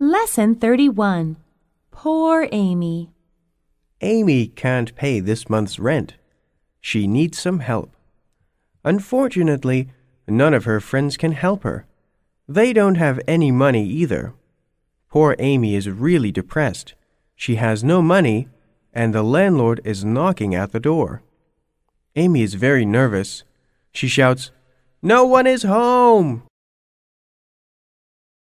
Lesson 31 Poor Amy. Amy can't pay this month's rent. She needs some help. Unfortunately, none of her friends can help her. They don't have any money either. Poor Amy is really depressed. She has no money, and the landlord is knocking at the door. Amy is very nervous. She shouts, No one is home!